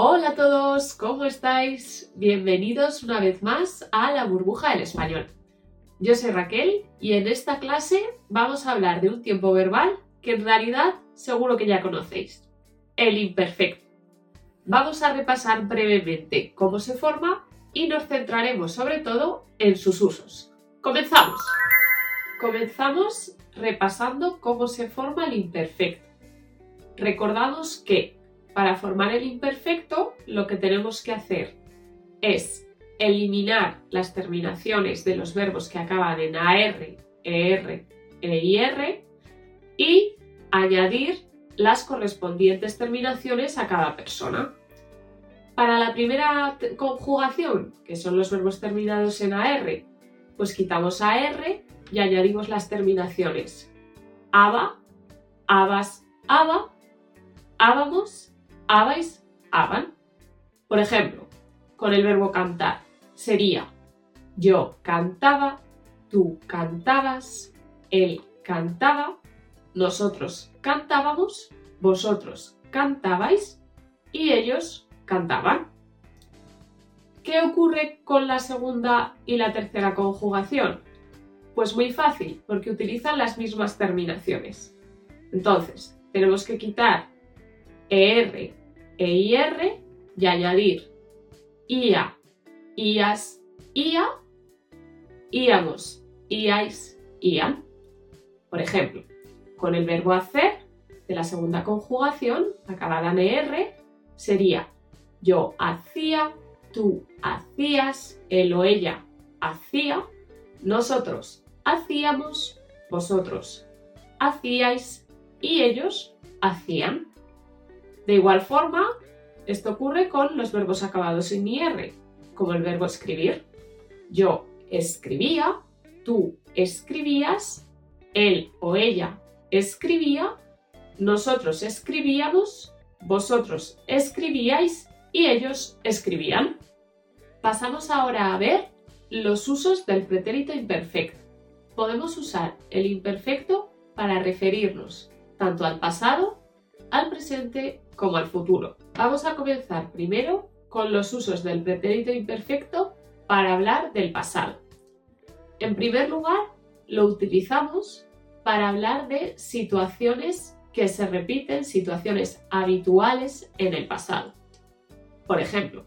Hola a todos, ¿cómo estáis? Bienvenidos una vez más a la burbuja del español. Yo soy Raquel y en esta clase vamos a hablar de un tiempo verbal que en realidad seguro que ya conocéis, el imperfecto. Vamos a repasar brevemente cómo se forma y nos centraremos sobre todo en sus usos. ¡Comenzamos! Comenzamos repasando cómo se forma el imperfecto. Recordamos que para formar el imperfecto lo que tenemos que hacer es eliminar las terminaciones de los verbos que acaban en AR, ER, EIR y añadir las correspondientes terminaciones a cada persona. Para la primera conjugación, que son los verbos terminados en AR, pues quitamos AR y añadimos las terminaciones aba, abas, aba, ábamos, abais, aban. Por ejemplo, con el verbo cantar sería yo cantaba, tú cantabas, él cantaba, nosotros cantábamos, vosotros cantabais y ellos cantaban. ¿Qué ocurre con la segunda y la tercera conjugación? Pues muy fácil, porque utilizan las mismas terminaciones. Entonces, tenemos que quitar ER e IR y añadir IA, IAS, IA, íamos, IAIS, IAN. Por ejemplo, con el verbo hacer de la segunda conjugación, acabada en ER, sería yo hacía, tú hacías, él o ella hacía, nosotros hacíamos, vosotros hacíais y ellos hacían. De igual forma, esto ocurre con los verbos acabados en IR, como el verbo escribir. Yo escribía, tú escribías, él o ella escribía, nosotros escribíamos, vosotros escribíais y ellos escribían. Pasamos ahora a ver los usos del pretérito imperfecto. Podemos usar el imperfecto para referirnos tanto al pasado, al presente como al futuro. Vamos a comenzar primero con los usos del pretérito imperfecto para hablar del pasado. En primer lugar, lo utilizamos para hablar de situaciones que se repiten, situaciones habituales en el pasado. Por ejemplo,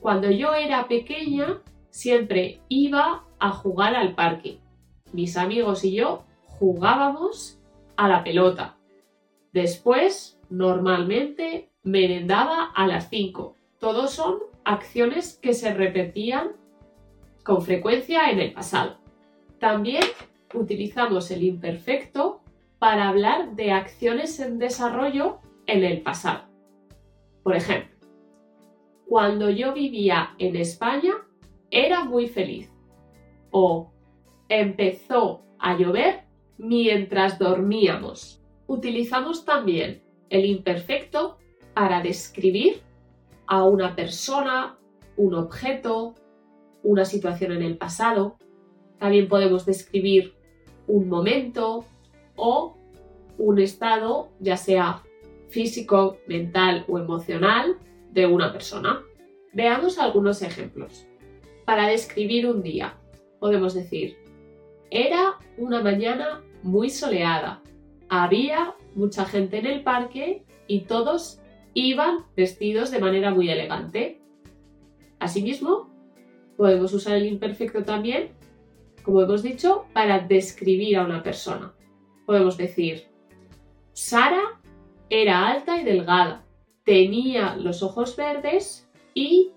cuando yo era pequeña siempre iba a jugar al parque. Mis amigos y yo jugábamos a la pelota. Después, normalmente, merendaba a las 5. Todos son acciones que se repetían con frecuencia en el pasado. También utilizamos el imperfecto para hablar de acciones en desarrollo en el pasado. Por ejemplo, cuando yo vivía en España era muy feliz. O empezó a llover mientras dormíamos. Utilizamos también el imperfecto para describir a una persona, un objeto, una situación en el pasado. También podemos describir un momento o un estado, ya sea físico, mental o emocional, de una persona. Veamos algunos ejemplos. Para describir un día, podemos decir, era una mañana muy soleada. Había mucha gente en el parque y todos iban vestidos de manera muy elegante. Asimismo, podemos usar el imperfecto también, como hemos dicho, para describir a una persona. Podemos decir, Sara era alta y delgada, tenía los ojos verdes y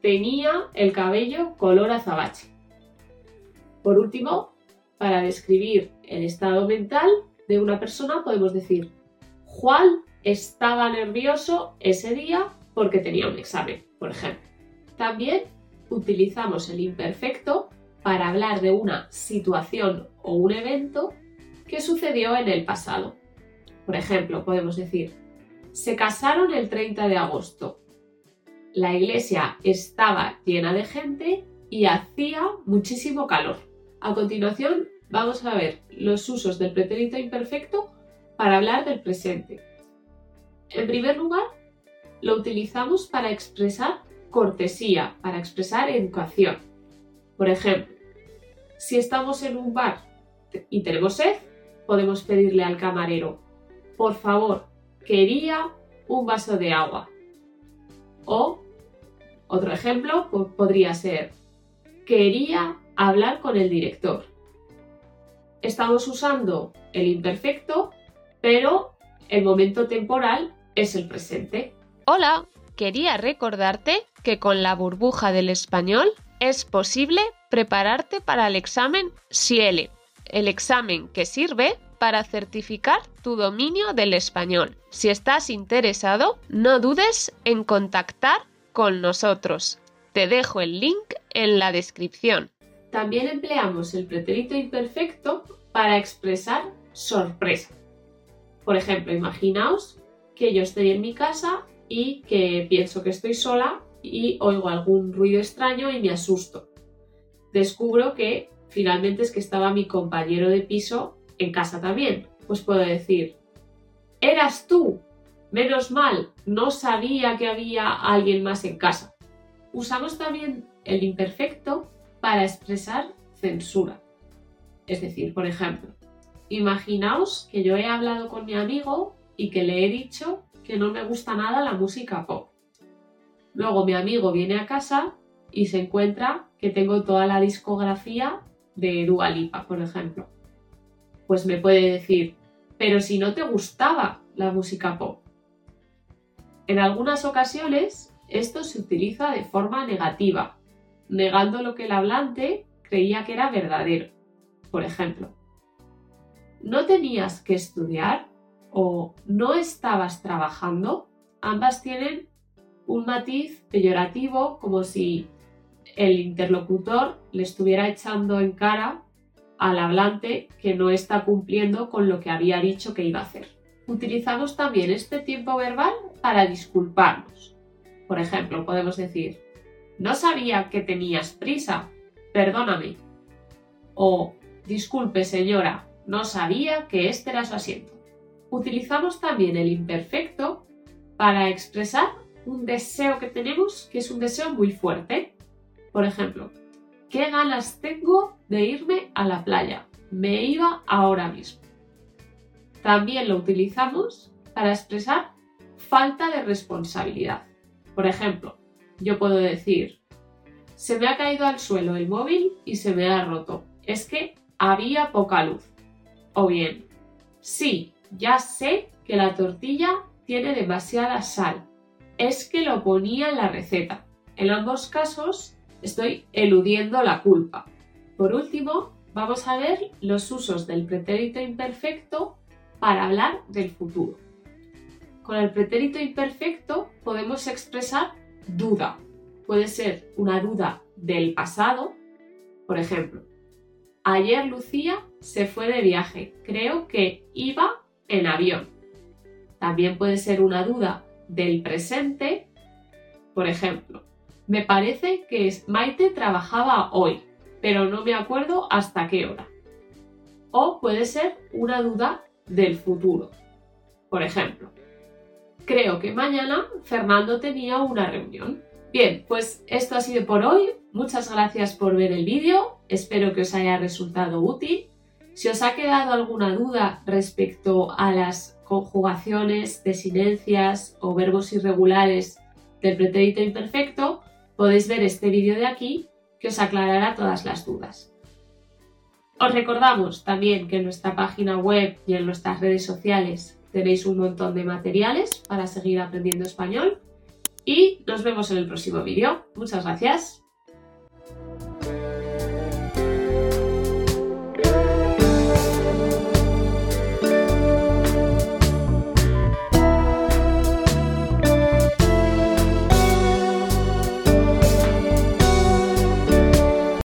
tenía el cabello color azabache. Por último, para describir el estado mental de una persona podemos decir, Juan estaba nervioso ese día porque tenía un examen, por ejemplo. También utilizamos el imperfecto para hablar de una situación o un evento que sucedió en el pasado. Por ejemplo, podemos decir, se casaron el 30 de agosto. La iglesia estaba llena de gente y hacía muchísimo calor. A continuación, vamos a ver los usos del pretérito imperfecto para hablar del presente. En primer lugar, lo utilizamos para expresar cortesía, para expresar educación. Por ejemplo, si estamos en un bar y tenemos sed, podemos pedirle al camarero, por favor, quería un vaso de agua. O, otro ejemplo, podría ser, quería hablar con el director. Estamos usando el imperfecto, pero el momento temporal es el presente. Hola, quería recordarte que con la burbuja del español es posible prepararte para el examen SIELE, el examen que sirve para certificar tu dominio del español. Si estás interesado, no dudes en contactar con nosotros. Te dejo el link en la descripción. También empleamos el pretérito imperfecto para expresar sorpresa. Por ejemplo, imaginaos que yo estoy en mi casa y que pienso que estoy sola y oigo algún ruido extraño y me asusto. Descubro que finalmente es que estaba mi compañero de piso en casa también. Pues puedo decir, eras tú. Menos mal, no sabía que había alguien más en casa. Usamos también el imperfecto para expresar censura. Es decir, por ejemplo, imaginaos que yo he hablado con mi amigo y que le he dicho que no me gusta nada la música pop. Luego mi amigo viene a casa y se encuentra que tengo toda la discografía de Dua Lipa, por ejemplo. Pues me puede decir, pero si no te gustaba la música pop. En algunas ocasiones esto se utiliza de forma negativa, negando lo que el hablante creía que era verdadero. Por ejemplo, ¿no tenías que estudiar o no estabas trabajando? Ambas tienen un matiz peyorativo como si el interlocutor le estuviera echando en cara al hablante que no está cumpliendo con lo que había dicho que iba a hacer. Utilizamos también este tiempo verbal para disculparnos. Por ejemplo, podemos decir, no sabía que tenías prisa, perdóname. O, disculpe señora, no sabía que este era su asiento. Utilizamos también el imperfecto para expresar un deseo que tenemos que es un deseo muy fuerte. Por ejemplo, ¿qué ganas tengo de irme a la playa? Me iba ahora mismo. También lo utilizamos para expresar falta de responsabilidad. Por ejemplo, yo puedo decir, se me ha caído al suelo el móvil y se me ha roto. Es que había poca luz. O bien, sí, ya sé que la tortilla tiene demasiada sal. Es que lo ponía en la receta. En ambos casos estoy eludiendo la culpa. Por último, vamos a ver los usos del pretérito imperfecto para hablar del futuro. Con el pretérito imperfecto podemos expresar duda. Puede ser una duda del pasado. Por ejemplo, ayer Lucía se fue de viaje. Creo que iba en avión. También puede ser una duda del presente. Por ejemplo, me parece que Maite trabajaba hoy, pero no me acuerdo hasta qué hora. O puede ser una duda del futuro. Por ejemplo, creo que mañana Fernando tenía una reunión. Bien, pues esto ha sido por hoy. Muchas gracias por ver el vídeo. Espero que os haya resultado útil. Si os ha quedado alguna duda respecto a las conjugaciones, desinencias o verbos irregulares del pretérito imperfecto, podéis ver este vídeo de aquí que os aclarará todas las dudas. Os recordamos también que en nuestra página web y en nuestras redes sociales tenéis un montón de materiales para seguir aprendiendo español y nos vemos en el próximo vídeo. Muchas gracias.